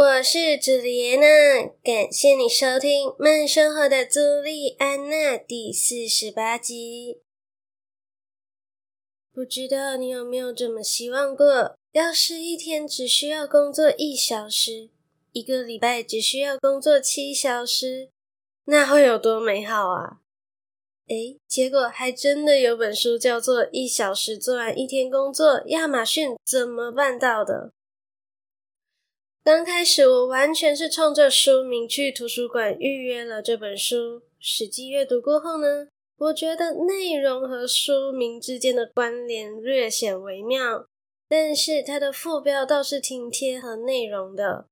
我是朱莉安娜，感谢你收听《慢生活的朱莉安娜》第四十八集。不知道你有没有这么希望过？要是一天只需要工作一小时，一个礼拜只需要工作七小时，那会有多美好啊？诶，结果还真的有本书叫做《一小时做完一天工作》，亚马逊怎么办到的？刚开始我完全是冲着书名去图书馆预约了这本书，实际阅读过后呢，我觉得内容和书名之间的关联略显微妙，但是它的副标倒是挺贴合内容的。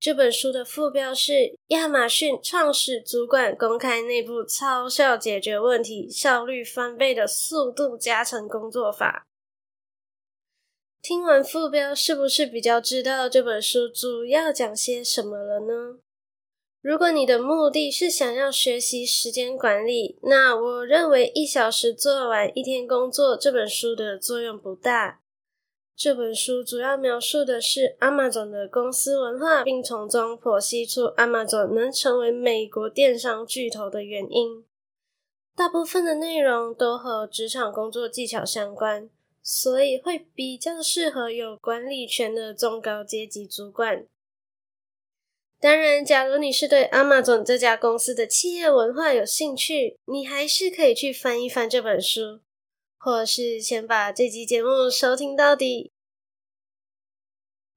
这本书的副标是《亚马逊创始主管公开内部超效解决问题、效率翻倍的速度加成工作法》。听完副标，是不是比较知道这本书主要讲些什么了呢？如果你的目的是想要学习时间管理，那我认为一小时做完一天工作这本书的作用不大。这本书主要描述的是 Amazon 的公司文化，并从中剖析出 Amazon 能成为美国电商巨头的原因。大部分的内容都和职场工作技巧相关。所以会比较适合有管理权的中高阶级主管。当然，假如你是对 Amazon 这家公司的企业文化有兴趣，你还是可以去翻一翻这本书，或是先把这集节目收听到底。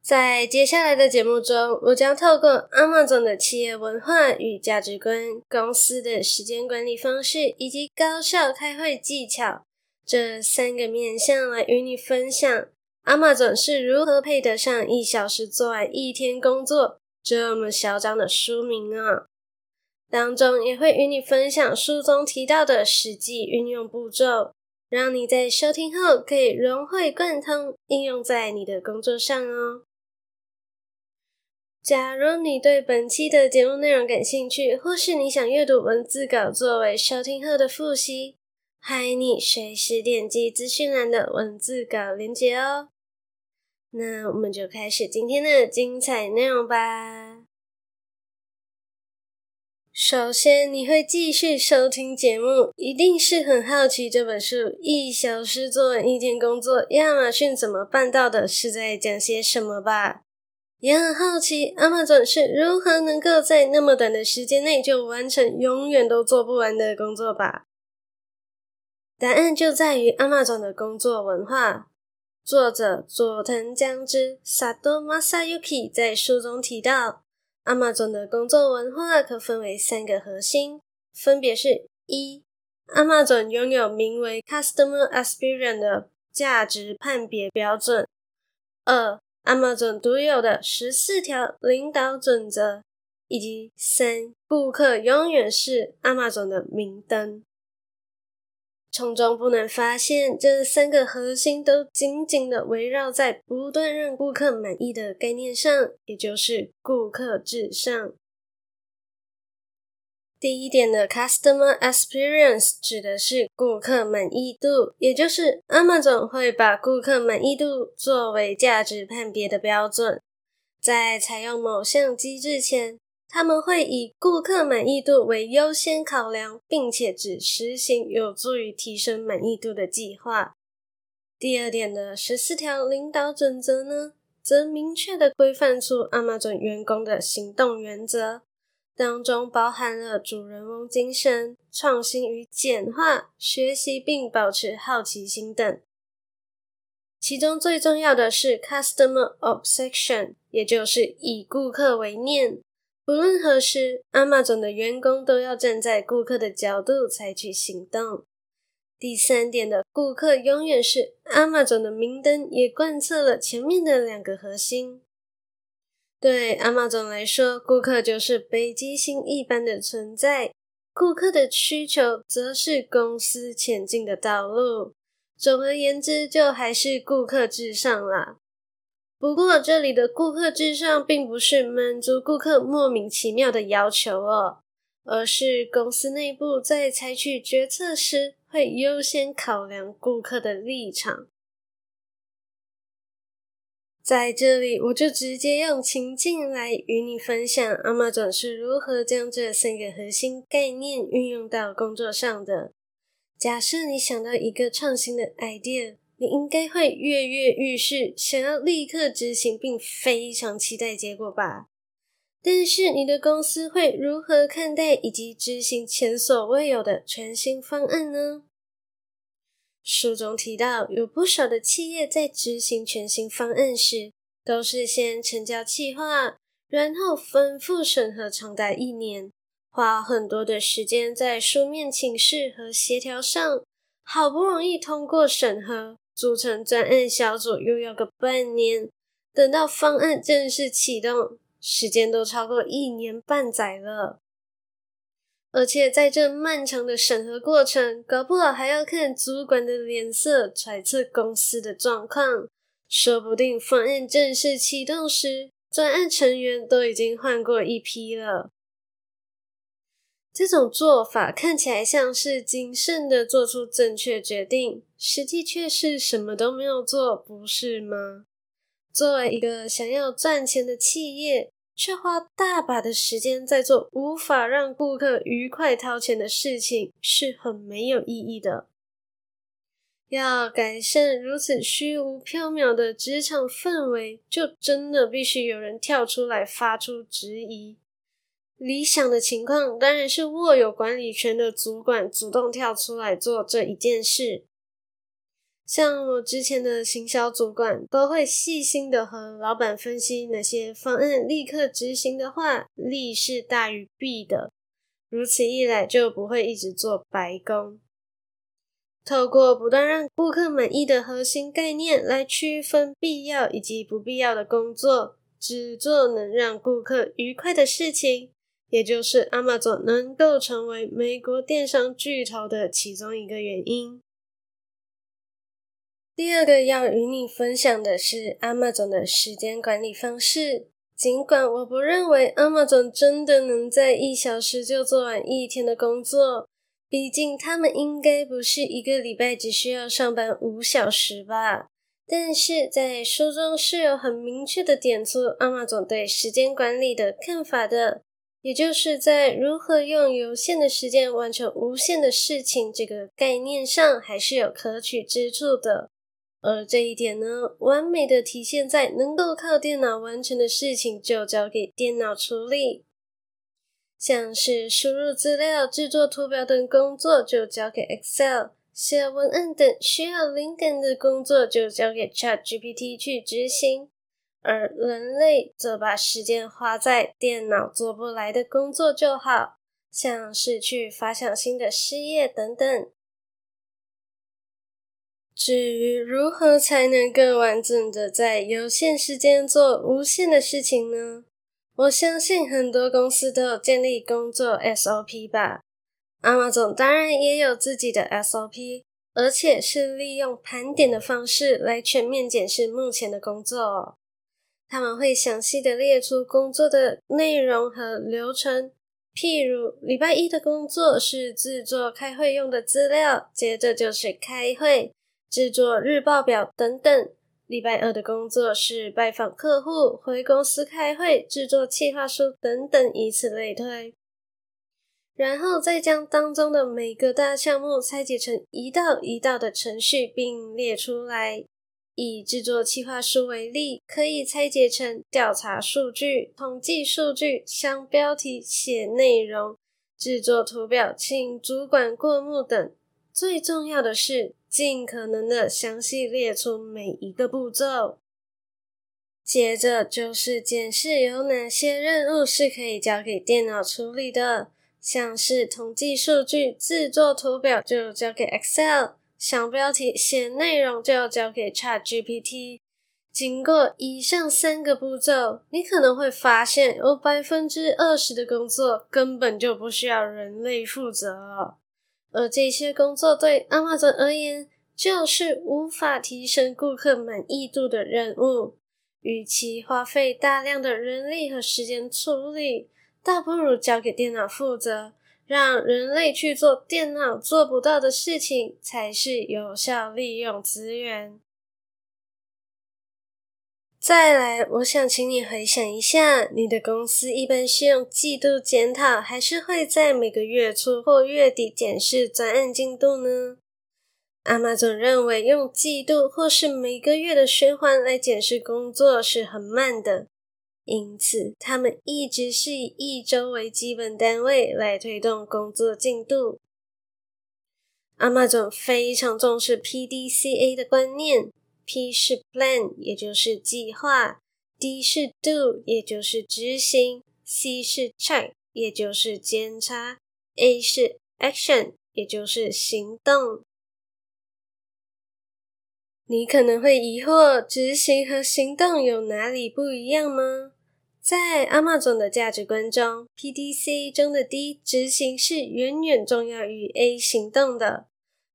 在接下来的节目中，我将透过 Amazon 的企业文化与价值观、公司的时间管理方式以及高效开会技巧。这三个面向来与你分享，Amazon 是如何配得上一小时做完一天工作这么嚣张的书名啊！当中也会与你分享书中提到的实际运用步骤，让你在收听后可以融会贯通，应用在你的工作上哦。假如你对本期的节目内容感兴趣，或是你想阅读文字稿作为收听后的复习。欢迎你随时点击资讯栏的文字稿连接哦。那我们就开始今天的精彩内容吧。首先，你会继续收听节目，一定是很好奇这本书《一小时做完一天工作》，亚马逊怎么办到的？是在讲些什么吧？也很好奇，Amazon 是如何能够在那么短的时间内就完成永远都做不完的工作吧？答案就在于 Amazon 的工作文化。作者佐藤将之 （Sato Masayuki） 在书中提到，Amazon 的工作文化可分为三个核心，分别是：一、Amazon 拥有名为 Customer Experience 的价值判别标准；二、Amazon 独有的十四条领导准则；以及三、顾客永远是 Amazon 的明灯。从中不难发现，这三个核心都紧紧的围绕在不断让顾客满意的概念上，也就是顾客至上。第一点的 Customer Experience 指的是顾客满意度，也就是 Amazon 会把顾客满意度作为价值判别的标准，在采用某项机制前，他们会以顾客满意度为优先考量，并且只实行有助于提升满意度的计划。第二点的十四条领导准则呢，则明确地规范出 Amazon 员工的行动原则，当中包含了主人翁精神、创新与简化、学习并保持好奇心等。其中最重要的是 Customer Obsession，也就是以顾客为念。不论何时，Amazon 的员工都要站在顾客的角度采取行动。第三点的顾客永远是 Amazon 的明灯，也贯彻了前面的两个核心。对 Amazon 来说，顾客就是北极星一般的存在，顾客的需求则是公司前进的道路。总而言之，就还是顾客至上啦。不过，这里的顾客至上，并不是满足顾客莫名其妙的要求哦，而是公司内部在采取决策时，会优先考量顾客的立场。在这里，我就直接用情境来与你分享，Amazon 是如何将这三个核心概念运用到工作上的。假设你想到一个创新的 idea，你应该会跃跃欲试，想要立刻执行，并非常期待结果吧？但是你的公司会如何看待以及执行前所未有的全新方案呢？书中提到，有不少的企业在执行全新方案时，都是先成交计划，然后反复审核长达一年，花很多的时间在书面请示和协调上，好不容易通过审核，组成专案小组又要个半年，等到方案正式启动，时间都超过一年半载了。而且在这漫长的审核过程，搞不好还要看主管的脸色，揣测公司的状况。说不定方案正式启动时，专案成员都已经换过一批了。这种做法看起来像是谨慎的做出正确决定，实际却是什么都没有做，不是吗？作为一个想要赚钱的企业，却花大把的时间在做无法让顾客愉快掏钱的事情，是很没有意义的。要改善如此虚无缥缈的职场氛围，就真的必须有人跳出来发出质疑。理想的情况当然是握有管理权的主管主动跳出来做这一件事。像我之前的行销主管，都会细心的和老板分析哪些方案立刻执行的话，利是大于弊的。如此一来，就不会一直做白工。透过不断让顾客满意的核心概念来区分必要以及不必要的工作，只做能让顾客愉快的事情，也就是 Amazon 能够成为美国电商巨头的其中一个原因。第二个要与你分享的是 Amazon 的时间管理方式。尽管我不认为 Amazon 真的能在一小时就做完一天的工作，毕竟他们应该不是一个礼拜只需要上班五小时吧。但是在书中是有很明确的点出 Amazon 对时间管理的看法的。也就是在如何用有限的时间完成无限的事情这个概念上，还是有可取之处的。而这一点呢，完美的体现在能够靠电脑完成的事情就交给电脑处理，像是输入资料、制作图表等工作就交给 Excel，写文案等需要灵感的工作就交给 ChatGPT 去执行，而人类则把时间花在电脑做不来的工作就好，像是去发想新的事业等等。至于如何才能更完整的在有限时间做无限的事情呢？我相信很多公司都有建立工作 SOP 吧。Amazon 当然也有自己的 SOP，而且是利用盘点的方式来全面检视目前的工作哦。他们会详细的列出工作的内容和流程，譬如礼拜一的工作是制作开会用的资料，接着就是开会。制作日报表等等，礼拜二的工作是拜访客户、回公司开会、制作企划书等等，以此类推。然后再将当中的每个大项目拆解成一道一道的程序，并列出来。以制作企划书为例，可以拆解成调查数据、统计数据、想标题、写内容、制作图表、请主管过目等。最重要的是，尽可能的详细列出每一个步骤。接着就是检视有哪些任务是可以交给电脑处理的，像是统计数据、制作图表就交给 Excel，想标题、写内容就要交给 ChatGPT。经过以上三个步骤，你可能会发现有百分之二十的工作根本就不需要人类负责，而这些工作对 Amazon 而言，就是无法提升顾客满意度的任务。与其花费大量的人力和时间处理，倒不如交给电脑负责，让人类去做电脑做不到的事情，才是有效利用资源。再来，我想请你回想一下，你的公司一般是用季度检讨，还是会在每个月初或月底检视专案进度呢阿玛总认为用季度或是每个月的循环来检视工作是很慢的，因此他们一直是以一周为基本单位来推动工作进度。阿玛总非常重视 PDCA 的观念。P 是 Plan，也就是计划；D 是 Do，也就是执行；C 是 Check，也就是检查；A 是 Action，也就是行动。你可能会疑惑，执行和行动有哪里不一样吗？在 Amazon 的价值观中，PDC 中的 D 执行是远远重要于 A 行动的。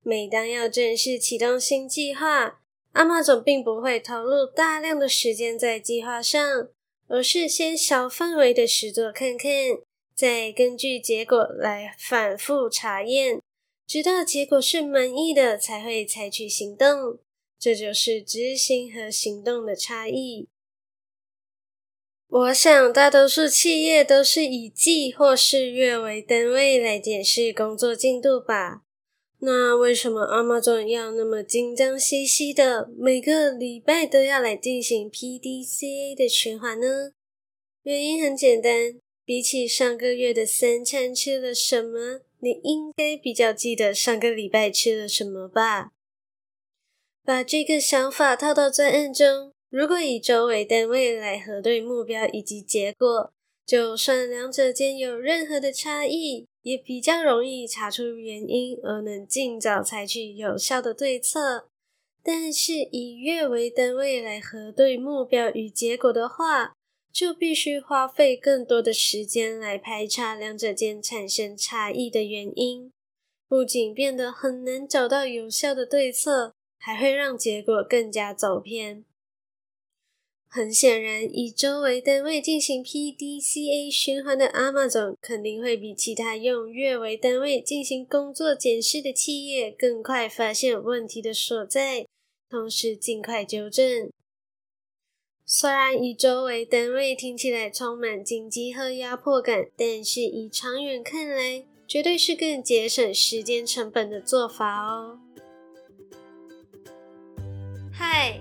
每当要正式启动新计划，Amazon 并不会投入大量的时间在计划上，而是先小范围的实作看看，再根据结果来反复查验，直到结果是满意的才会采取行动。这就是执行和行动的差异。我想大多数企业都是以季或是月为单位来检视工作进度吧。那为什么 Amazon 要那么紧张兮兮的，每个礼拜都要来进行 PDCA 的循环呢？原因很简单，比起上个月的三餐吃了什么，你应该比较记得上个礼拜吃了什么吧？把这个想法套到专案中，如果以周为单位来核对目标以及结果，就算两者间有任何的差异，也比较容易查出原因，而能尽早采取有效的对策。但是以月为单位来核对目标与结果的话，就必须花费更多的时间来排查两者间产生差异的原因，不仅变得很难找到有效的对策，还会让结果更加走偏。很显然，以周为单位进行 PDCA 循环的 Amazon 肯定会比其他用月为单位进行工作检视的企业更快发现问题的所在，同时尽快纠正。虽然以周为单位听起来充满紧急和压迫感，但是以长远看来，绝对是更节省时间成本的做法哦。嗨。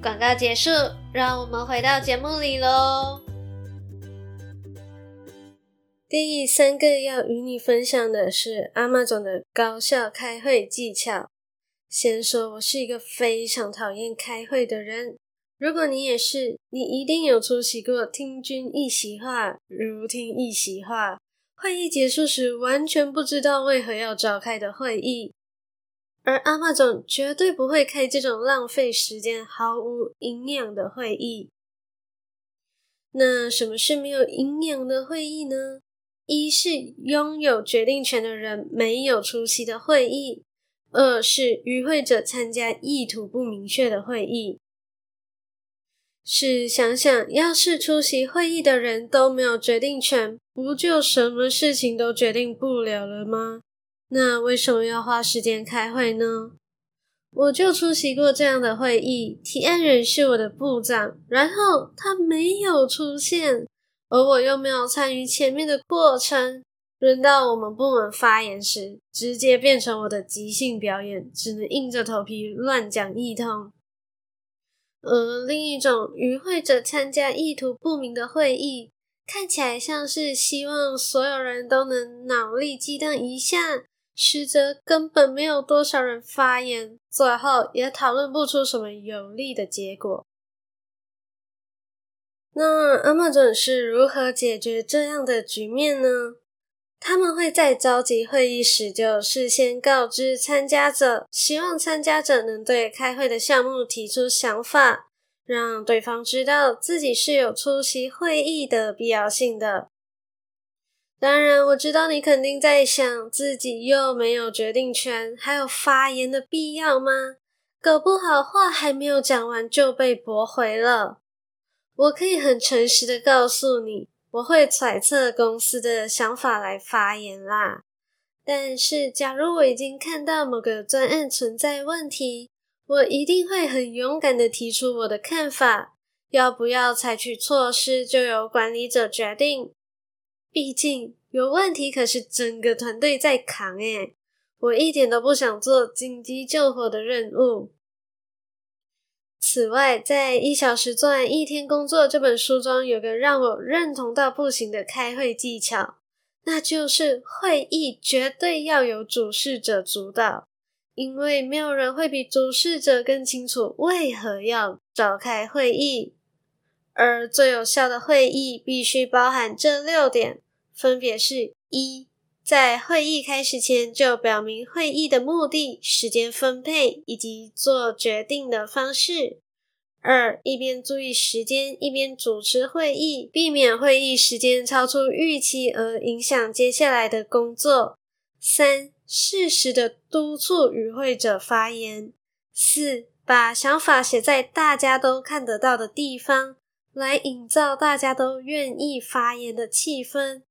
广告结束，让我们回到节目里喽。第三个要与你分享的是 Amazon 的高效开会技巧。先说我是一个非常讨厌开会的人，如果你也是，你一定有出席过听君一席话，如听一席话，会议结束时完全不知道为何要召开的会议。而阿爸总绝对不会开这种浪费时间、毫无营养的会议。那什么是没有营养的会议呢？一是拥有决定权的人没有出席的会议；二是与会者参加意图不明确的会议。是想想，要是出席会议的人都没有决定权，不就什么事情都决定不了了吗？那为什么要花时间开会呢？我就出席过这样的会议，提案人是我的部长，然后他没有出现，而我又没有参与前面的过程。轮到我们部门发言时，直接变成我的即兴表演，只能硬着头皮乱讲一通。而另一种与会者参加意图不明的会议，看起来像是希望所有人都能脑力激荡一下。实则根本没有多少人发言，最后也讨论不出什么有利的结果。那 Amazon 是如何解决这样的局面呢？他们会在召集会议时就事先告知参加者，希望参加者能对开会的项目提出想法，让对方知道自己是有出席会议的必要性的。当然，我知道你肯定在想，自己又没有决定权，还有发言的必要吗？搞不好话还没有讲完就被驳回了。我可以很诚实的告诉你，我会揣测公司的想法来发言啦。但是，假如我已经看到某个专案存在问题，我一定会很勇敢的提出我的看法。要不要采取措施，就由管理者决定。毕竟有问题可是整个团队在扛诶，我一点都不想做紧急救火的任务。此外，在《一小时做完一天工作》这本书中，有个让我认同到不行的开会技巧，那就是会议绝对要由主事者主导，因为没有人会比主事者更清楚为何要召开会议。而最有效的会议必须包含这六点，分别是：一，在会议开始前就表明会议的目的、时间分配以及做决定的方式；二，一边注意时间，一边主持会议，避免会议时间超出预期而影响接下来的工作；三，适时的督促与会者发言；四，把想法写在大家都看得到的地方。来营造大家都愿意发言的气氛。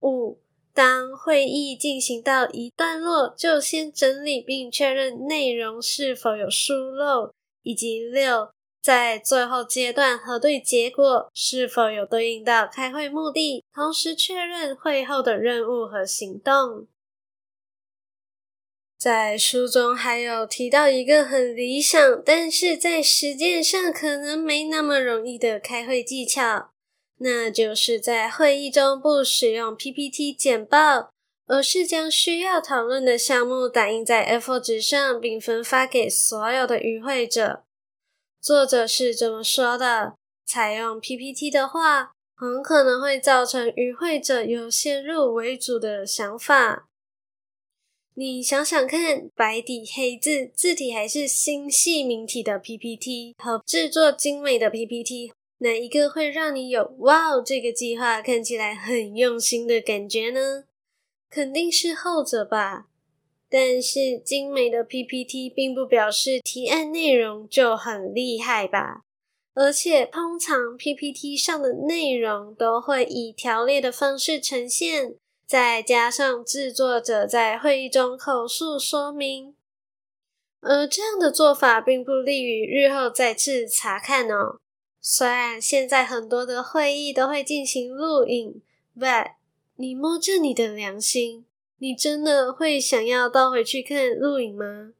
五，当会议进行到一段落，就先整理并确认内容是否有疏漏，以及六，在最后阶段核对结果是否有对应到开会目的，同时确认会后的任务和行动。在书中还有提到一个很理想，但是在实践上可能没那么容易的开会技巧，那就是在会议中不使用 PPT 简报，而是将需要讨论的项目打印在 A4 纸上，并分发给所有的与会者。作者是这么说的：采用 PPT 的话，很可能会造成与会者有先入为主的想法。你想想看，白底黑字、字体还是新细明体的 PPT 和制作精美的 PPT，哪一个会让你有“哇哦，这个计划看起来很用心”的感觉呢？肯定是后者吧。但是精美的 PPT 并不表示提案内容就很厉害吧？而且通常 PPT 上的内容都会以条列的方式呈现。再加上制作者在会议中口述说明，而这样的做法并不利于日后再次查看哦。虽然现在很多的会议都会进行录影，but 你摸着你的良心，你真的会想要倒回去看录影吗？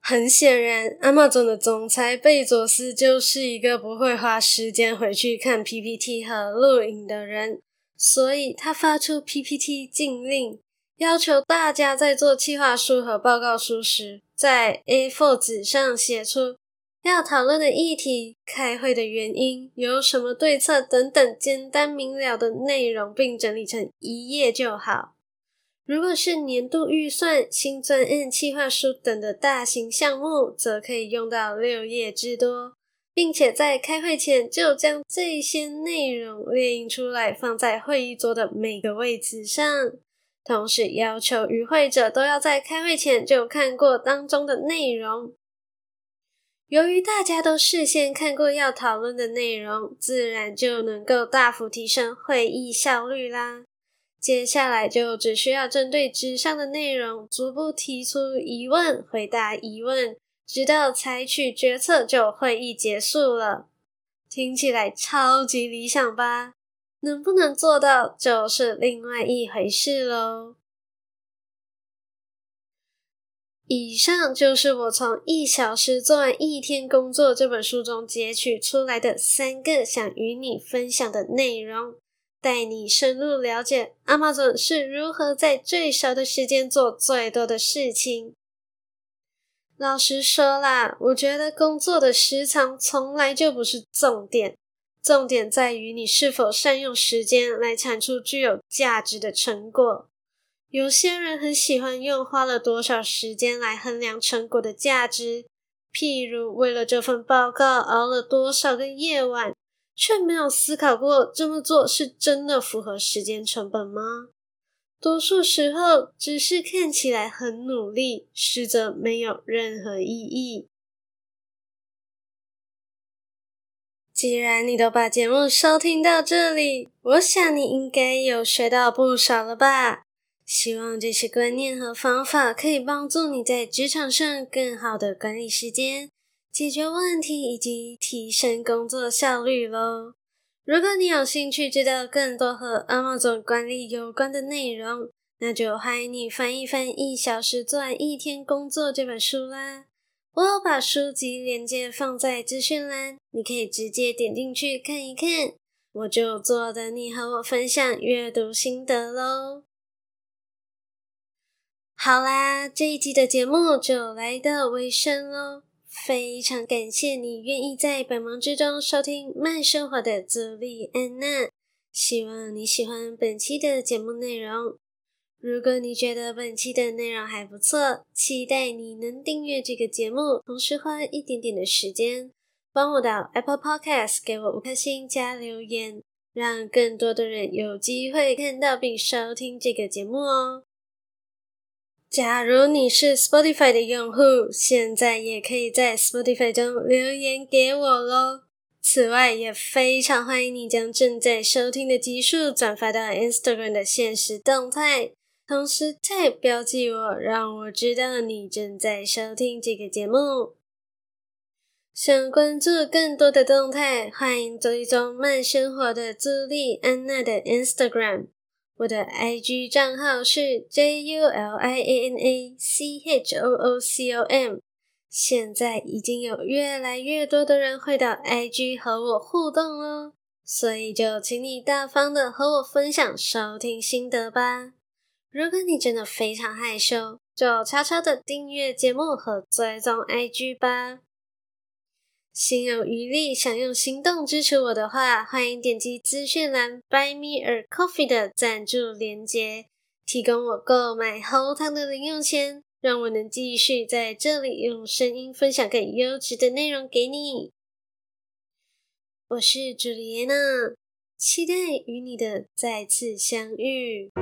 很显然，Amazon 的总裁贝佐斯就是一个不会花时间回去看 PPT 和录影的人。所以他发出 PPT 禁令，要求大家在做企划书和报告书时，在 A4 纸上写出要讨论的议题、开会的原因、有什么对策等等，简单明了的内容，并整理成一页就好。如果是年度预算、新专案计划书等的大型项目，则可以用到六页之多，并且在开会前就将这些内容列印出来，放在会议桌的每个位置上。同时要求与会者都要在开会前就看过当中的内容。由于大家都事先看过要讨论的内容，自然就能够大幅提升会议效率啦。接下来就只需要针对纸上的内容逐步提出疑问，回答疑问，直到采取决策，就会议结束了。听起来超级理想吧？能不能做到就是另外一回事喽。以上就是我从《一小时做完一天工作》这本书中截取出来的三个想与你分享的内容。带你深入了解 Amazon 是如何在最少的时间做最多的事情。老实说啦，我觉得工作的时长从来就不是重点，重点在于你是否善用时间来产出具有价值的成果。有些人很喜欢用花了多少时间来衡量成果的价值，譬如为了这份报告熬了多少个夜晚。却没有思考过这么做是真的符合时间成本吗？多数时候只是看起来很努力，实则没有任何意义。既然你都把节目收听到这里，我想你应该有学到不少了吧？希望这些观念和方法可以帮助你在职场上更好的管理时间。解决问题以及提升工作效率喽。如果你有兴趣知道更多和 Amazon 管理有关的内容，那就欢迎你翻一翻《一小时做完一天工作》这本书啦。我有把书籍链接放在资讯栏，你可以直接点进去看一看。我就坐等你和我分享阅读心得喽。好啦，这一集的节目就来到尾声喽。非常感谢你愿意在百忙之中收听慢生活的朱莉安娜，希望你喜欢本期的节目内容。如果你觉得本期的内容还不错，期待你能订阅这个节目，同时花一点点的时间帮我到 Apple Podcast 给我五颗星加留言，让更多的人有机会看到并收听这个节目哦。假如你是 Spotify 的用户，现在也可以在 Spotify 中留言给我喽。此外，也非常欢迎你将正在收听的集数转发到 Instagram 的限时动态，同时 tag 标记我，让我知道你正在收听这个节目。想关注更多的动态，欢迎追踪慢生活的朱莉安娜的 Instagram。我的 IG 账号是 JULIANACHOOCOM，现在已经有越来越多的人会到 IG 和我互动哦，所以就请你大方的和我分享收听心得吧。如果你真的非常害羞，就悄悄的订阅节目和追踪 IG 吧。心有余力，想用行动支持我的话，欢迎点击资讯栏 Buy Me a Coffee 的赞助链接，提供我购买喉糖的零用钱，让我能继续在这里用声音分享更优质的内容给你。我是朱丽安娜，期待与你的再次相遇。